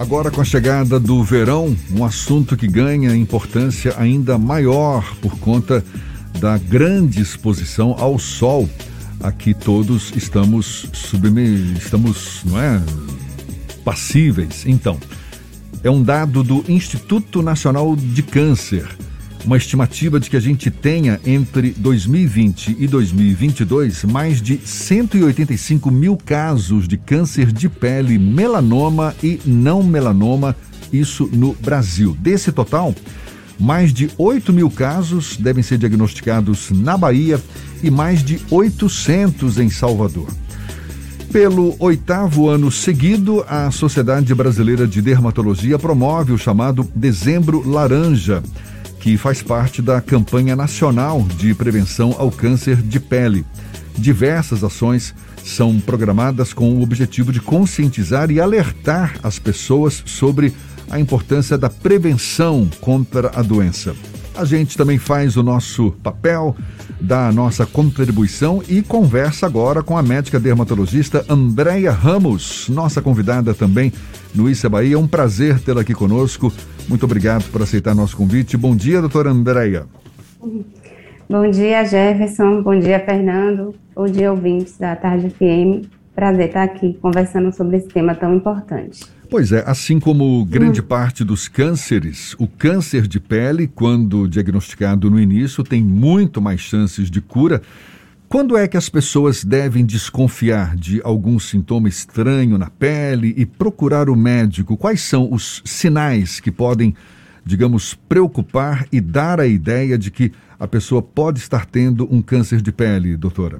Agora, com a chegada do verão, um assunto que ganha importância ainda maior por conta da grande exposição ao sol. A que todos estamos subme estamos, não é, passíveis. Então, é um dado do Instituto Nacional de Câncer uma estimativa de que a gente tenha entre 2020 e 2022 mais de 185 mil casos de câncer de pele, melanoma e não melanoma, isso no Brasil. Desse total, mais de 8 mil casos devem ser diagnosticados na Bahia e mais de 800 em Salvador. Pelo oitavo ano seguido, a Sociedade Brasileira de Dermatologia promove o chamado Dezembro Laranja que faz parte da campanha nacional de prevenção ao câncer de pele. Diversas ações são programadas com o objetivo de conscientizar e alertar as pessoas sobre a importância da prevenção contra a doença. A gente também faz o nosso papel, dá a nossa contribuição e conversa agora com a médica dermatologista Andréia Ramos, nossa convidada também no Issa Bahia. É um prazer tê-la aqui conosco. Muito obrigado por aceitar nosso convite. Bom dia, doutora Andréia. Bom dia, Jefferson. Bom dia, Fernando. Bom dia, ouvintes da Tarde FM. Prazer estar aqui conversando sobre esse tema tão importante. Pois é, assim como grande hum. parte dos cânceres, o câncer de pele, quando diagnosticado no início, tem muito mais chances de cura. Quando é que as pessoas devem desconfiar de algum sintoma estranho na pele e procurar o médico? Quais são os sinais que podem, digamos, preocupar e dar a ideia de que a pessoa pode estar tendo um câncer de pele, doutora?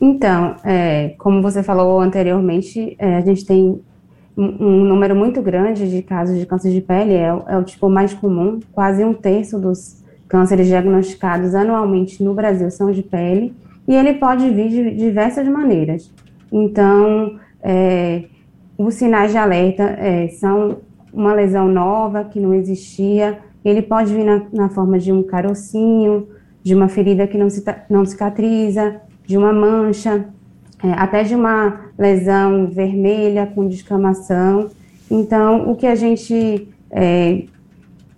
Então, é, como você falou anteriormente, é, a gente tem um número muito grande de casos de câncer de pele, é, é, o tipo mais comum, quase um terço dos cânceres diagnosticados anualmente no Brasil são de pele, e ele pode vir de diversas maneiras. Então, é, os sinais de alerta é, são uma lesão nova que não existia, ele pode vir na, na forma de um carocinho, de uma ferida que não, não cicatriza, de uma mancha, é, até de uma lesão vermelha com descamação. Então, o que a gente é,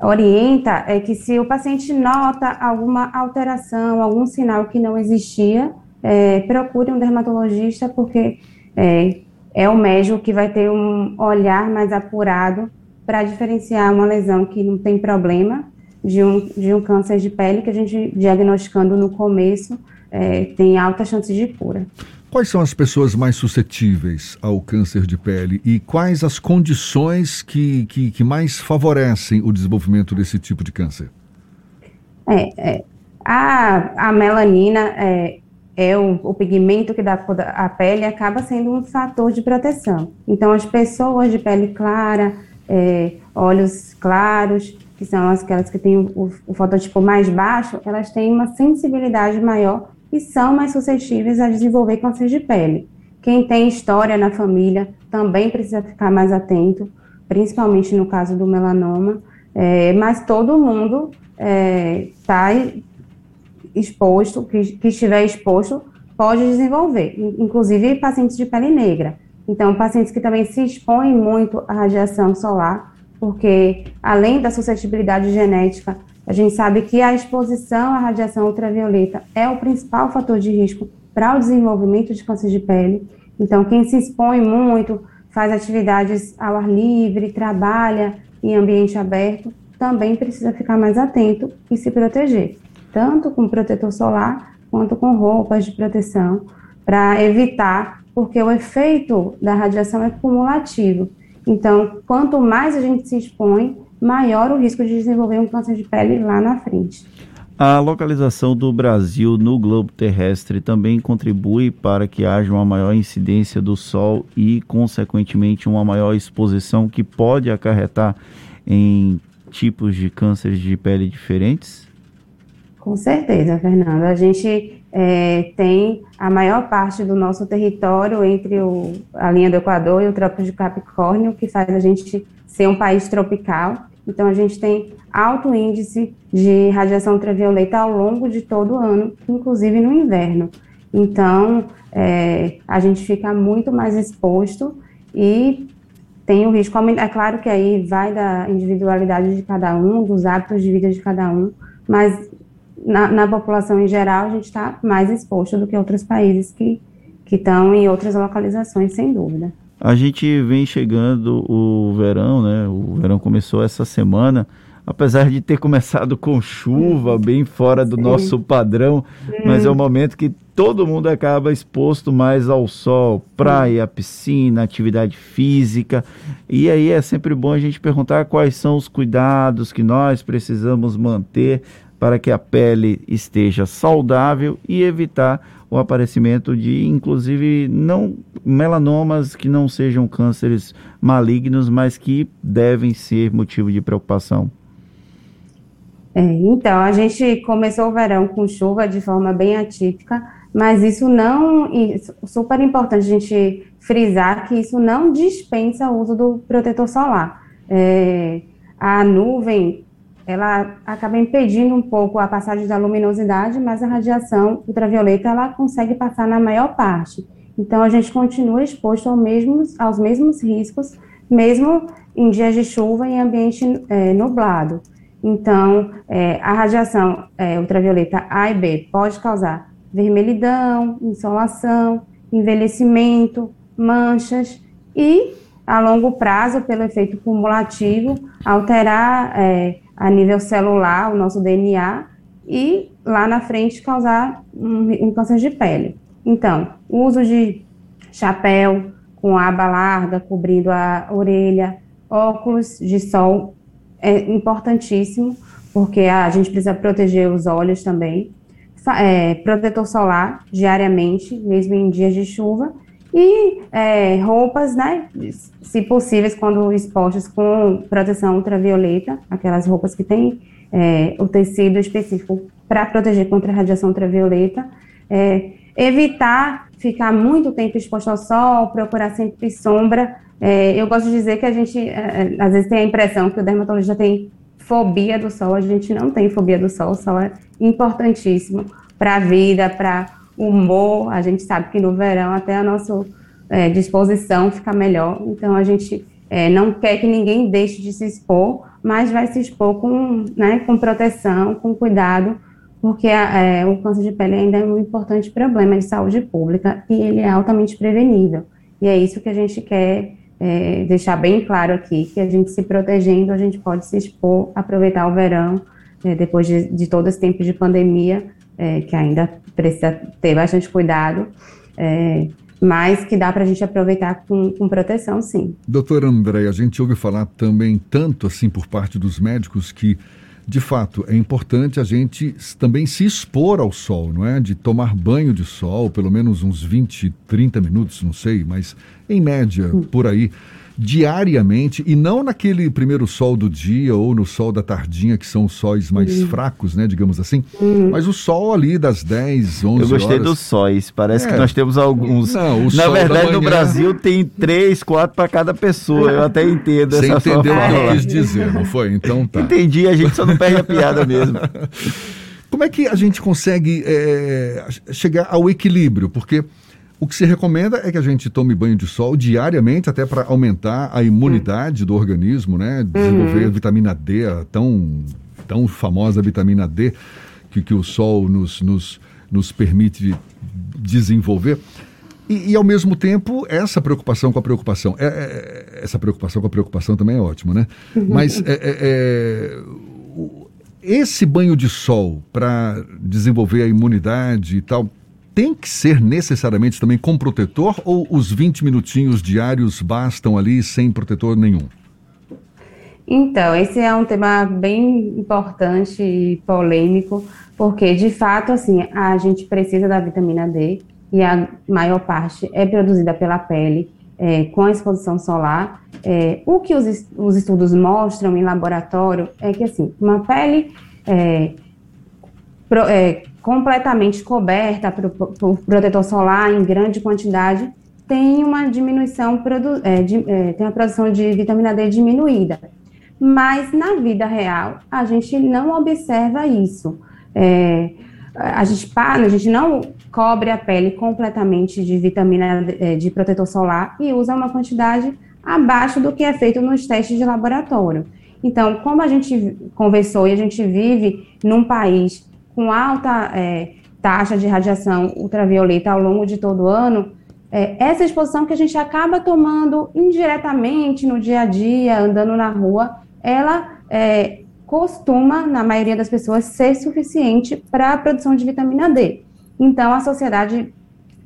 orienta é que se o paciente nota alguma alteração, algum sinal que não existia, é, procure um dermatologista, porque é, é o médico que vai ter um olhar mais apurado para diferenciar uma lesão que não tem problema de um, de um câncer de pele que a gente diagnosticando no começo é, tem alta chance de cura. Quais são as pessoas mais suscetíveis ao câncer de pele e quais as condições que, que, que mais favorecem o desenvolvimento desse tipo de câncer? É, é a, a melanina é, é o, o, pigmento que dá a pele acaba sendo um fator de proteção. Então, as pessoas de pele clara, é, olhos claros, que são aquelas que têm o, o fototipo mais baixo, elas têm uma sensibilidade maior e são mais suscetíveis a desenvolver câncer de pele. Quem tem história na família também precisa ficar mais atento, principalmente no caso do melanoma, é, mas todo mundo está é, exposto, que, que estiver exposto, pode desenvolver, inclusive pacientes de pele negra. Então, pacientes que também se expõem muito à radiação solar, porque além da suscetibilidade genética, a gente sabe que a exposição à radiação ultravioleta é o principal fator de risco para o desenvolvimento de câncer de pele. Então, quem se expõe muito, faz atividades ao ar livre, trabalha em ambiente aberto, também precisa ficar mais atento e se proteger, tanto com protetor solar quanto com roupas de proteção, para evitar, porque o efeito da radiação é cumulativo. Então, quanto mais a gente se expõe, maior o risco de desenvolver um câncer de pele lá na frente. A localização do Brasil no globo terrestre também contribui para que haja uma maior incidência do Sol e, consequentemente, uma maior exposição que pode acarretar em tipos de cânceres de pele diferentes? Com certeza, Fernando. A gente é, tem a maior parte do nosso território entre o, a linha do Equador e o Trópico de Capricórnio, que faz a gente ser um país tropical. Então, a gente tem alto índice de radiação ultravioleta ao longo de todo o ano, inclusive no inverno. Então, é, a gente fica muito mais exposto e tem o risco, é claro que aí vai da individualidade de cada um, dos hábitos de vida de cada um, mas na, na população em geral a gente está mais exposto do que outros países que que estão em outras localizações, sem dúvida. A gente vem chegando o verão, né? O verão começou essa semana apesar de ter começado com chuva, bem fora do Sim. nosso padrão, mas é um momento que todo mundo acaba exposto mais ao sol, praia, piscina, atividade física. E aí é sempre bom a gente perguntar quais são os cuidados que nós precisamos manter para que a pele esteja saudável e evitar o aparecimento de, inclusive, não melanomas que não sejam cânceres malignos, mas que devem ser motivo de preocupação. É, então, a gente começou o verão com chuva de forma bem atípica, mas isso não, super importante a gente frisar que isso não dispensa o uso do protetor solar. É, a nuvem, ela acaba impedindo um pouco a passagem da luminosidade, mas a radiação ultravioleta, ela consegue passar na maior parte. Então, a gente continua exposto mesmos, aos mesmos riscos, mesmo em dias de chuva e ambiente é, nublado. Então, é, a radiação é, ultravioleta A e B pode causar vermelhidão, insolação, envelhecimento, manchas e, a longo prazo, pelo efeito cumulativo, alterar é, a nível celular o nosso DNA e, lá na frente, causar um, um câncer de pele. Então, o uso de chapéu com aba larga cobrindo a orelha, óculos de sol é importantíssimo, porque a gente precisa proteger os olhos também. É, protetor solar diariamente, mesmo em dias de chuva. E é, roupas, né, se possíveis, quando expostas com proteção ultravioleta, aquelas roupas que têm é, o tecido específico para proteger contra a radiação ultravioleta. É, evitar ficar muito tempo exposto ao sol, procurar sempre sombra, é, eu gosto de dizer que a gente, é, é, às vezes, tem a impressão que o dermatologista tem fobia do sol. A gente não tem fobia do sol. O sol é importantíssimo para a vida, para humor. A gente sabe que no verão até a nossa é, disposição fica melhor. Então, a gente é, não quer que ninguém deixe de se expor, mas vai se expor com, né, com proteção, com cuidado, porque é, o câncer de pele ainda é um importante problema de saúde pública e ele é altamente prevenível. E é isso que a gente quer é, deixar bem claro aqui que a gente se protegendo, a gente pode se expor, aproveitar o verão, é, depois de, de, todo esse tempo de pandemia, é, que ainda precisa ter bastante cuidado, é, mas que dá para a gente aproveitar com, com proteção, sim. Doutora André, a gente ouve falar também tanto assim por parte dos médicos que de fato, é importante a gente também se expor ao sol, não é? De tomar banho de sol, pelo menos uns 20, 30 minutos, não sei, mas em média, por aí diariamente e não naquele primeiro sol do dia ou no sol da tardinha, que são os sóis mais uhum. fracos, né, digamos assim, uhum. mas o sol ali das 10, 11 horas. Eu gostei horas. dos sóis, parece é. que nós temos alguns. Não, Na verdade, no Brasil tem três, quatro para cada pessoa, eu até entendo Você essa entendeu o que eu quis dizer, não foi? Então tá. Entendi, a gente só não perde a piada mesmo. Como é que a gente consegue é, chegar ao equilíbrio? Porque o que se recomenda é que a gente tome banho de sol diariamente, até para aumentar a imunidade do organismo, né? Desenvolver uhum. a vitamina D, a tão, tão famosa vitamina D que, que o sol nos, nos, nos permite desenvolver. E, e, ao mesmo tempo, essa preocupação com a preocupação. É, é, essa preocupação com a preocupação também é ótima, né? Uhum. Mas é, é, é esse banho de sol para desenvolver a imunidade e tal, tem que ser necessariamente também com protetor ou os 20 minutinhos diários bastam ali sem protetor nenhum? Então, esse é um tema bem importante e polêmico, porque de fato, assim, a gente precisa da vitamina D e a maior parte é produzida pela pele é, com a exposição solar. É, o que os, os, estudos mostram em laboratório é que, assim, uma pele é, pro, é, completamente coberta por, protetor solar em grande quantidade, tem uma diminuição, é, de, é, tem uma produção de vitamina D diminuída. Mas na vida real, a gente não observa isso. É, a, gente, a gente não cobre a pele completamente de vitamina é, de protetor solar e usa uma quantidade abaixo do que é feito nos testes de laboratório. Então, como a gente conversou e a gente vive num país com alta é, taxa de radiação ultravioleta ao longo de todo o ano, é, essa exposição que a gente acaba tomando indiretamente no dia a dia, andando na rua, ela é, costuma, na maioria das pessoas, ser suficiente para a produção de vitamina D. Então, a Sociedade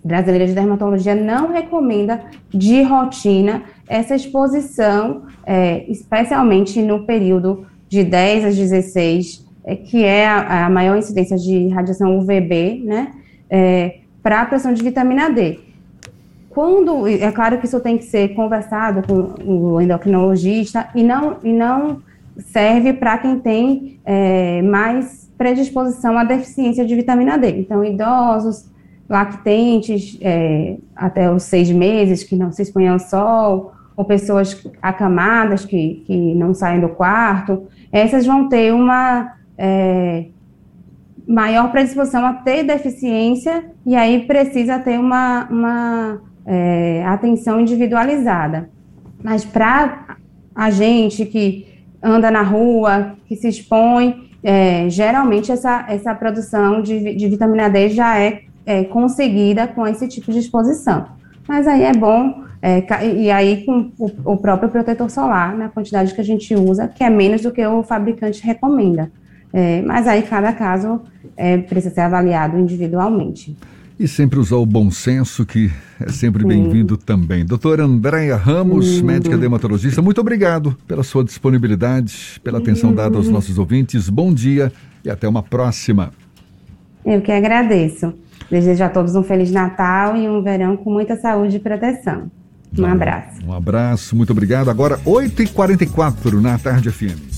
Brasileira de Dermatologia não recomenda de rotina essa exposição, é, especialmente no período de 10 a 16, é, que é a, a, maior incidência de radiação UVB, né, é, para a produção de vitamina D. Quando, é claro que isso tem que ser conversado com o endocrinologista e não, e não serve para quem tem é, mais predisposição à deficiência de vitamina D. Então, idosos, lactentes é, até os seis meses que não se expõem ao sol, ou pessoas acamadas que, que não saem do quarto, essas vão ter uma é, maior predisposição a ter deficiência e aí precisa ter uma, uma é, atenção individualizada. Mas para a gente que anda na rua, que se expõe, é, geralmente essa, essa produção de, de vitamina D já é, é, conseguida com esse tipo de exposição. Mas aí é bom, é, e aí com o, o, próprio protetor solar, na quantidade que a gente usa, que é menos do que o fabricante recomenda. É, mas aí cada caso é, precisa ser avaliado individualmente. E sempre usar o bom senso, que é sempre bem-vindo também. Doutora Andréia Ramos, uhum. médica dermatologista, muito obrigado pela sua disponibilidade, pela atenção uhum. dada aos nossos ouvintes. Bom dia e até uma próxima. Eu que agradeço. Desejo a todos um Feliz Natal e um verão com muita saúde e proteção. Um abraço. Um abraço, muito obrigado. Agora, 8h44 na Tarde FM.